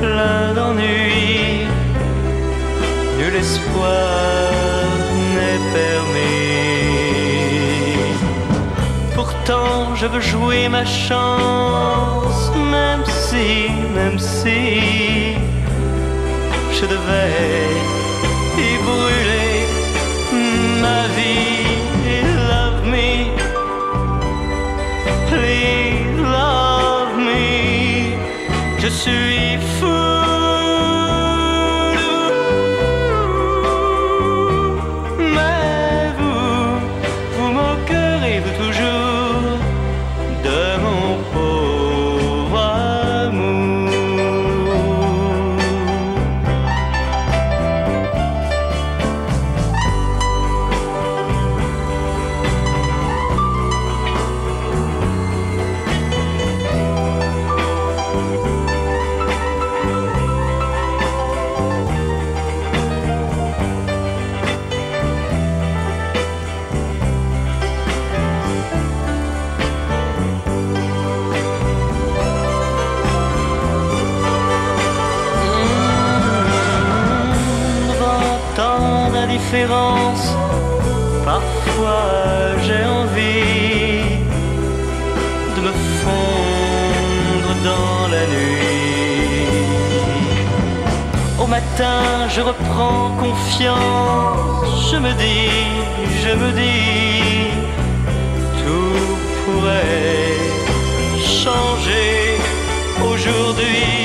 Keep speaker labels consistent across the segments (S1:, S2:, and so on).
S1: plein d'ennui. Nul espoir n'est permis. Pourtant, je veux jouer ma chance, même si, même si, je devais Aujourd'hui.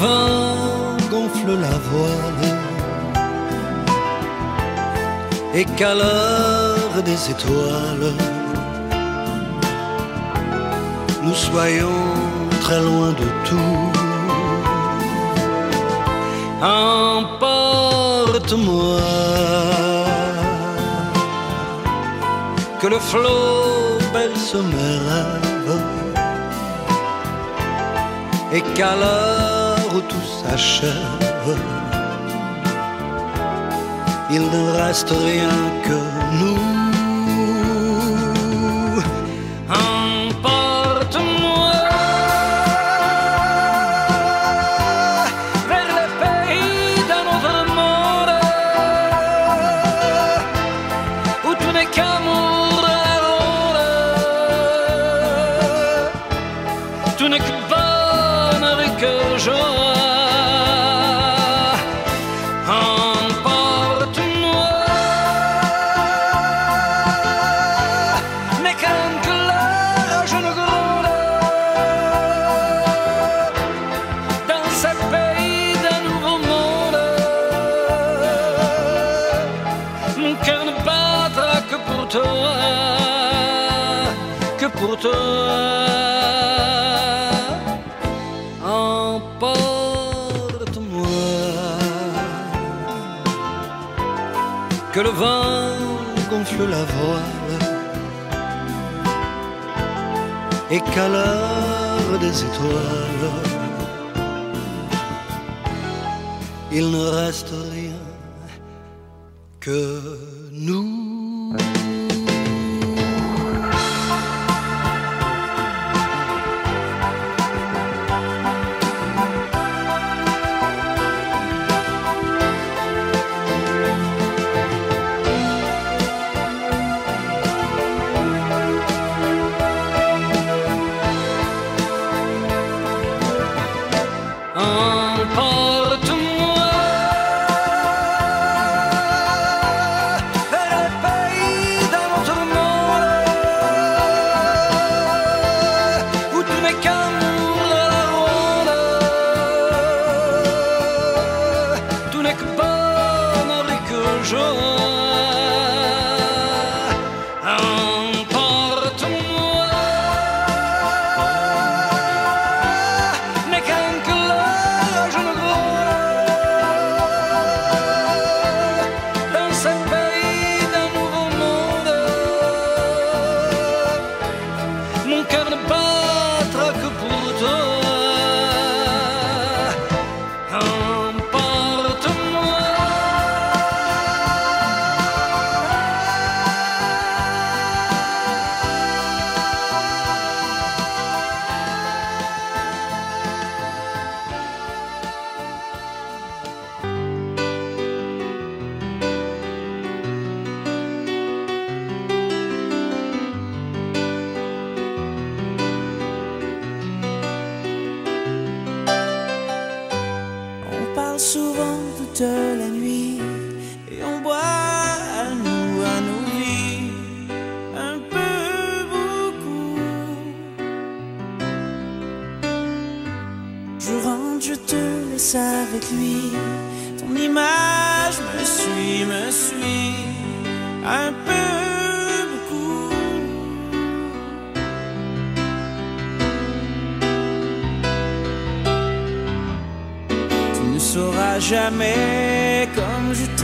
S2: vin gonfle la voile. Et qu'à l'heure des étoiles, nous soyons très loin de tout. Emporte-moi. Que le flot berce mes
S3: et qu'à l'heure tout s'achève, il ne reste rien que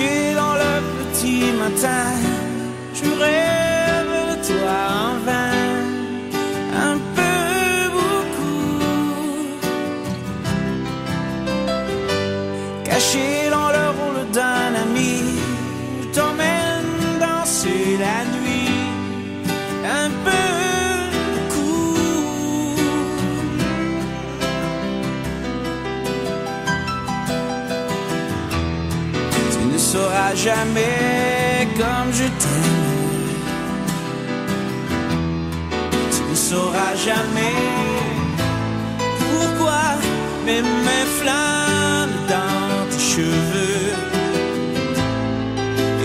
S3: couché dans le petit matin,
S4: j'aurais comme je t'aime. Tu ne sauras jamais pourquoi mes mains flamment dans tes cheveux.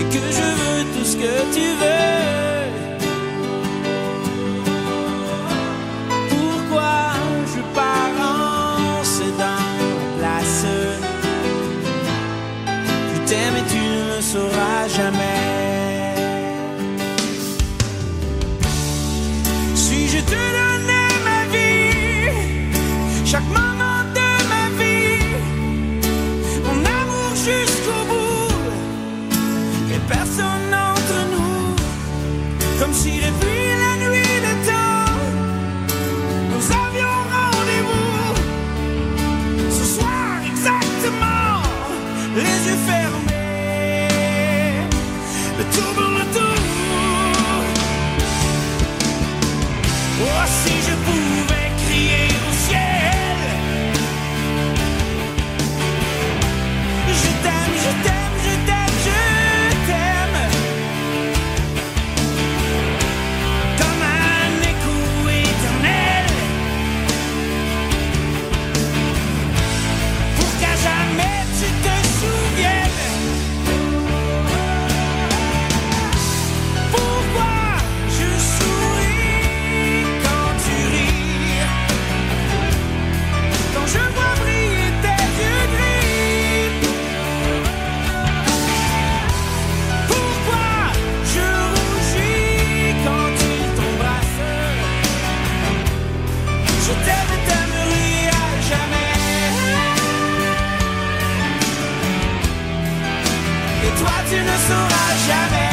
S4: Et que je veux tout ce que tu veux. jamais. Si je te donnais ma vie, chaque moment de ma vie, mon amour jusqu'au bout, et personne entre nous, comme si depuis la nuit de temps, nous avions rendez-vous. Ce soir exactement, les yeux fermés le tour toi tu ne sauras jamais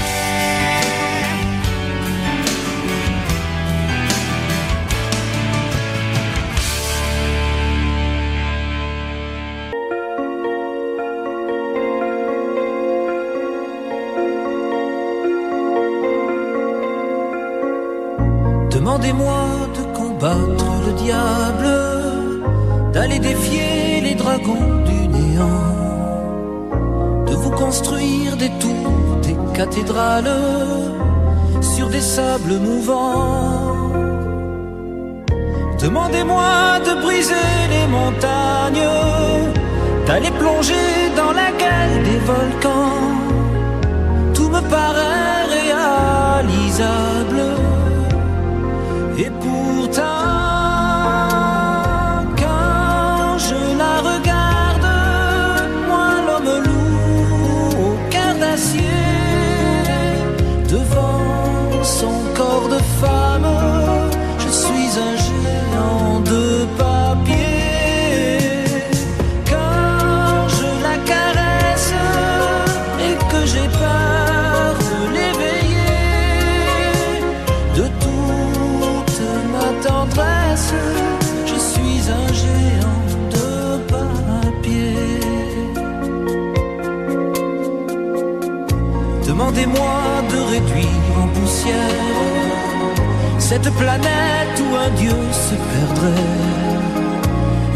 S3: construire des tours, des cathédrales sur des sables mouvants. Demandez-moi de briser les montagnes, d'aller plonger dans la gueule des volcans. Tout me paraît réalisable. Cette planète où un dieu se perdrait.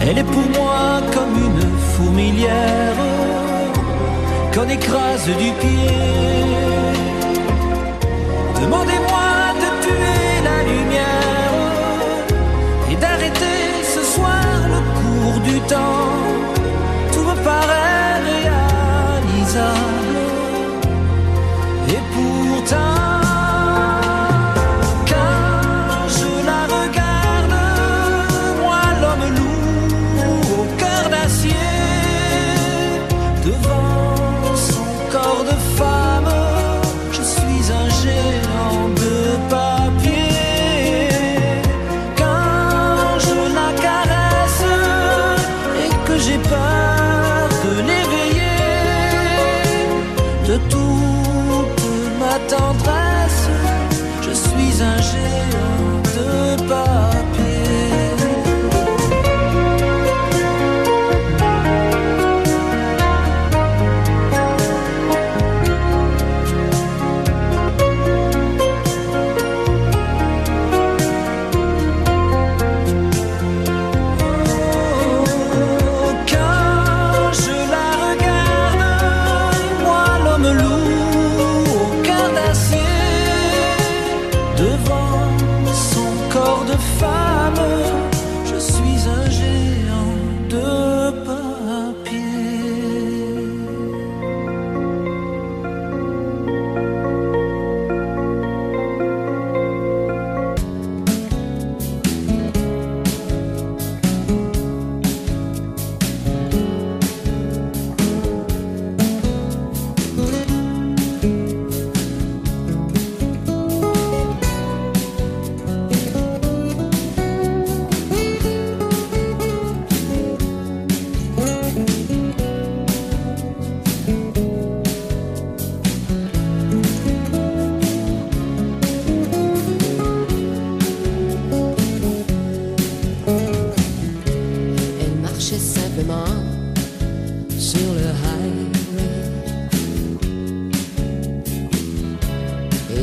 S3: Elle est pour moi comme une fourmilière qu'on écrase du pied. Demandez-moi de tuer la lumière et d'arrêter ce soir le cours du temps.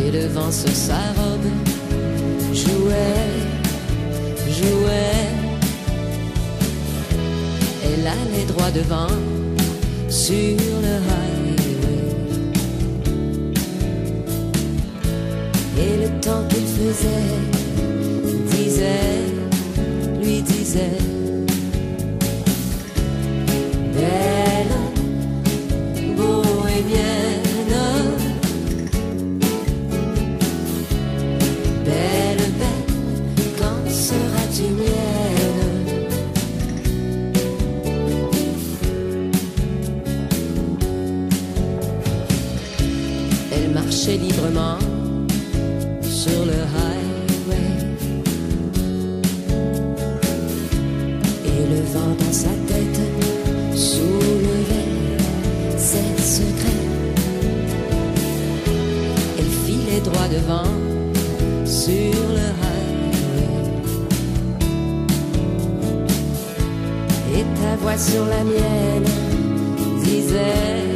S3: et le vent sur sa robe jouait, jouait. Elle
S5: allait droit devant sur le highway. Et le temps qu'il faisait disait, lui disait. Devant sur le highway. Et ta voix sur la mienne disait.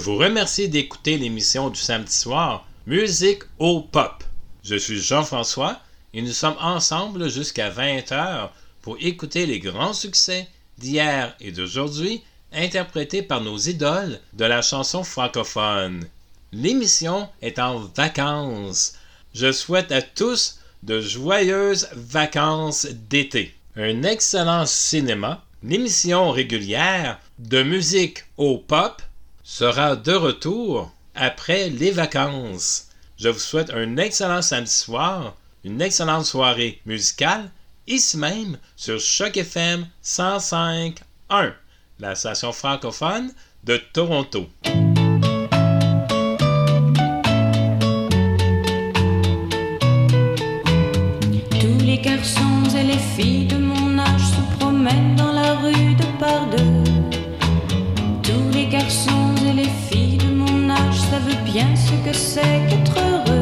S6: Vous remercie d'écouter l'émission du samedi soir Musique au Pop. Je suis Jean-François et nous sommes ensemble jusqu'à 20h pour écouter les grands succès d'hier et d'aujourd'hui interprétés par nos idoles de la chanson francophone. L'émission est en vacances. Je souhaite à tous de joyeuses vacances d'été. Un excellent cinéma, l'émission régulière de musique au pop sera de retour après les vacances. Je vous souhaite un excellent samedi soir, une excellente soirée musicale, ici même sur Choc FM 105.1, la station francophone de Toronto.
S7: Tous les garçons et les filles de mon âge se promènent dans la rue de par deux. Bien ce que c'est qu'être heureux.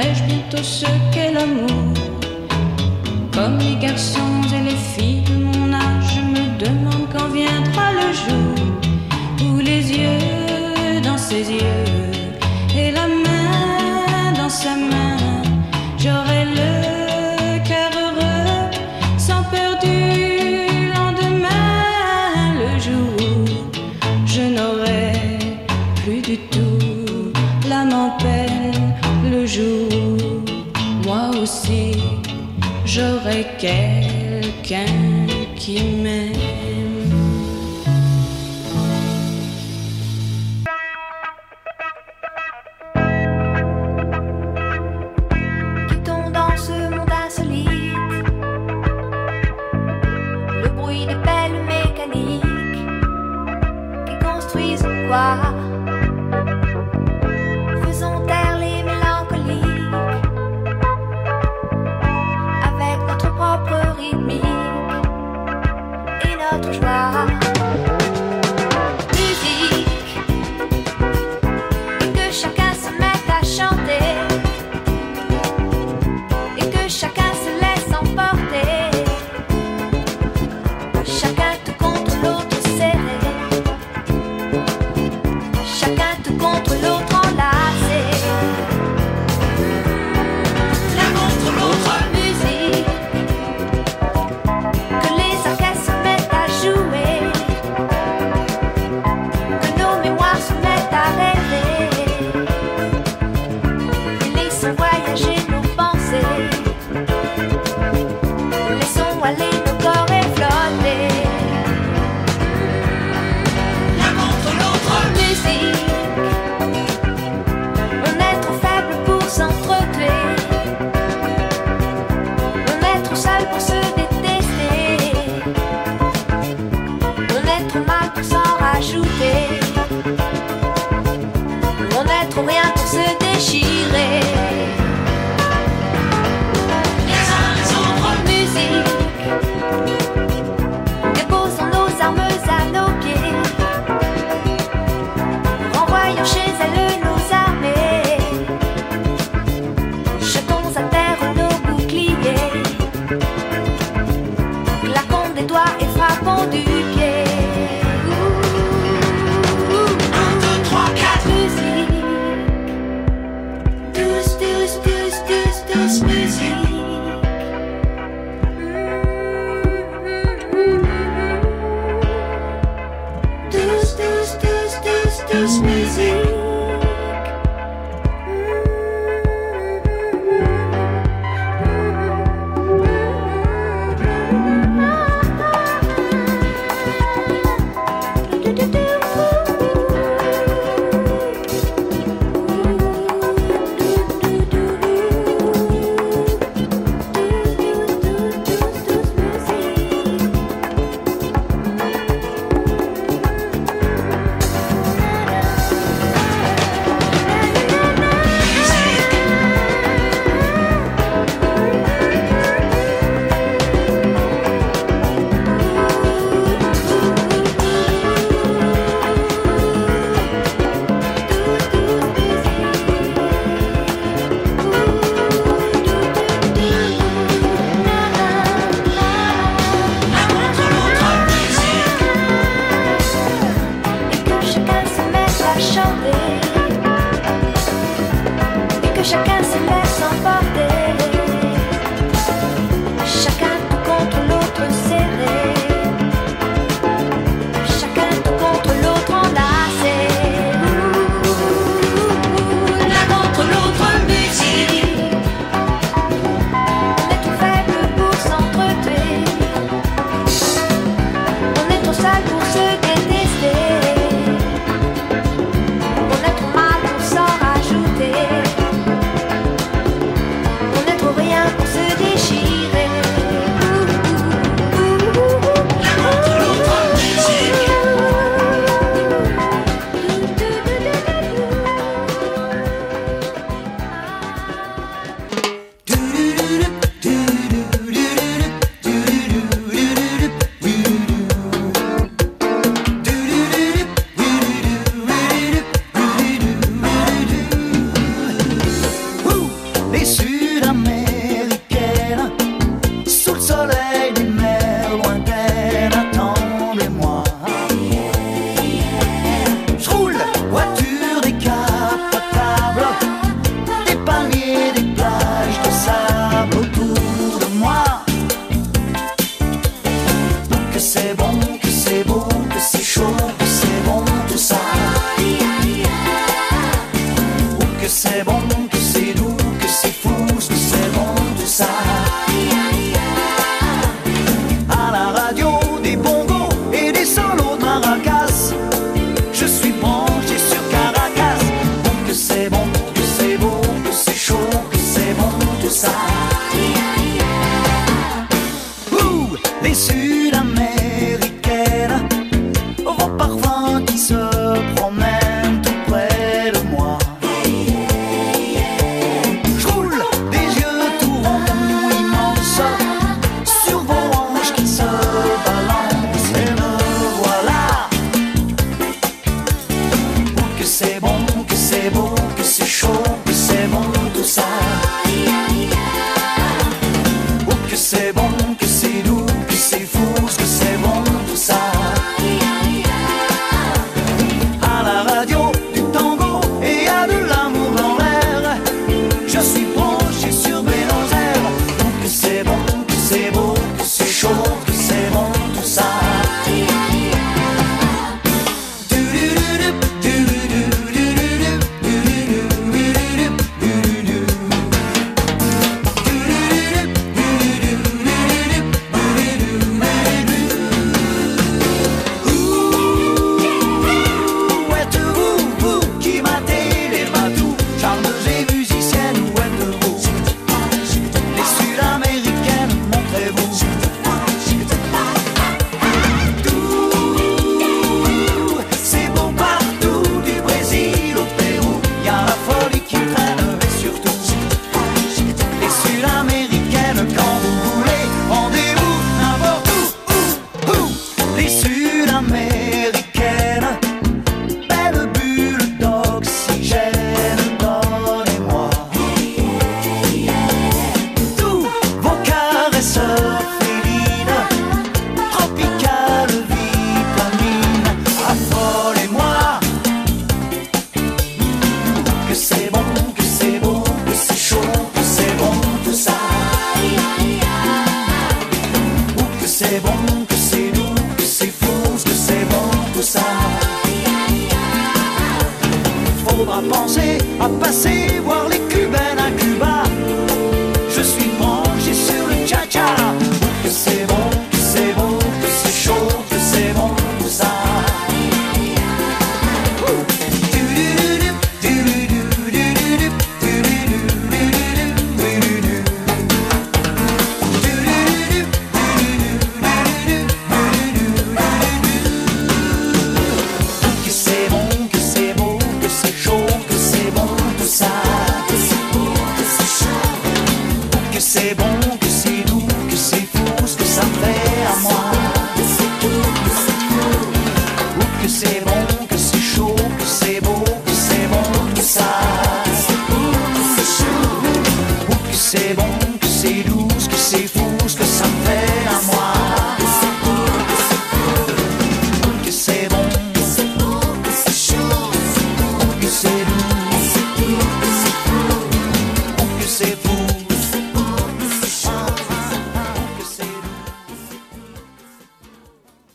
S7: Sais-je bientôt ce qu'est l'amour? Comme les garçons et les filles de mon
S8: Yeah.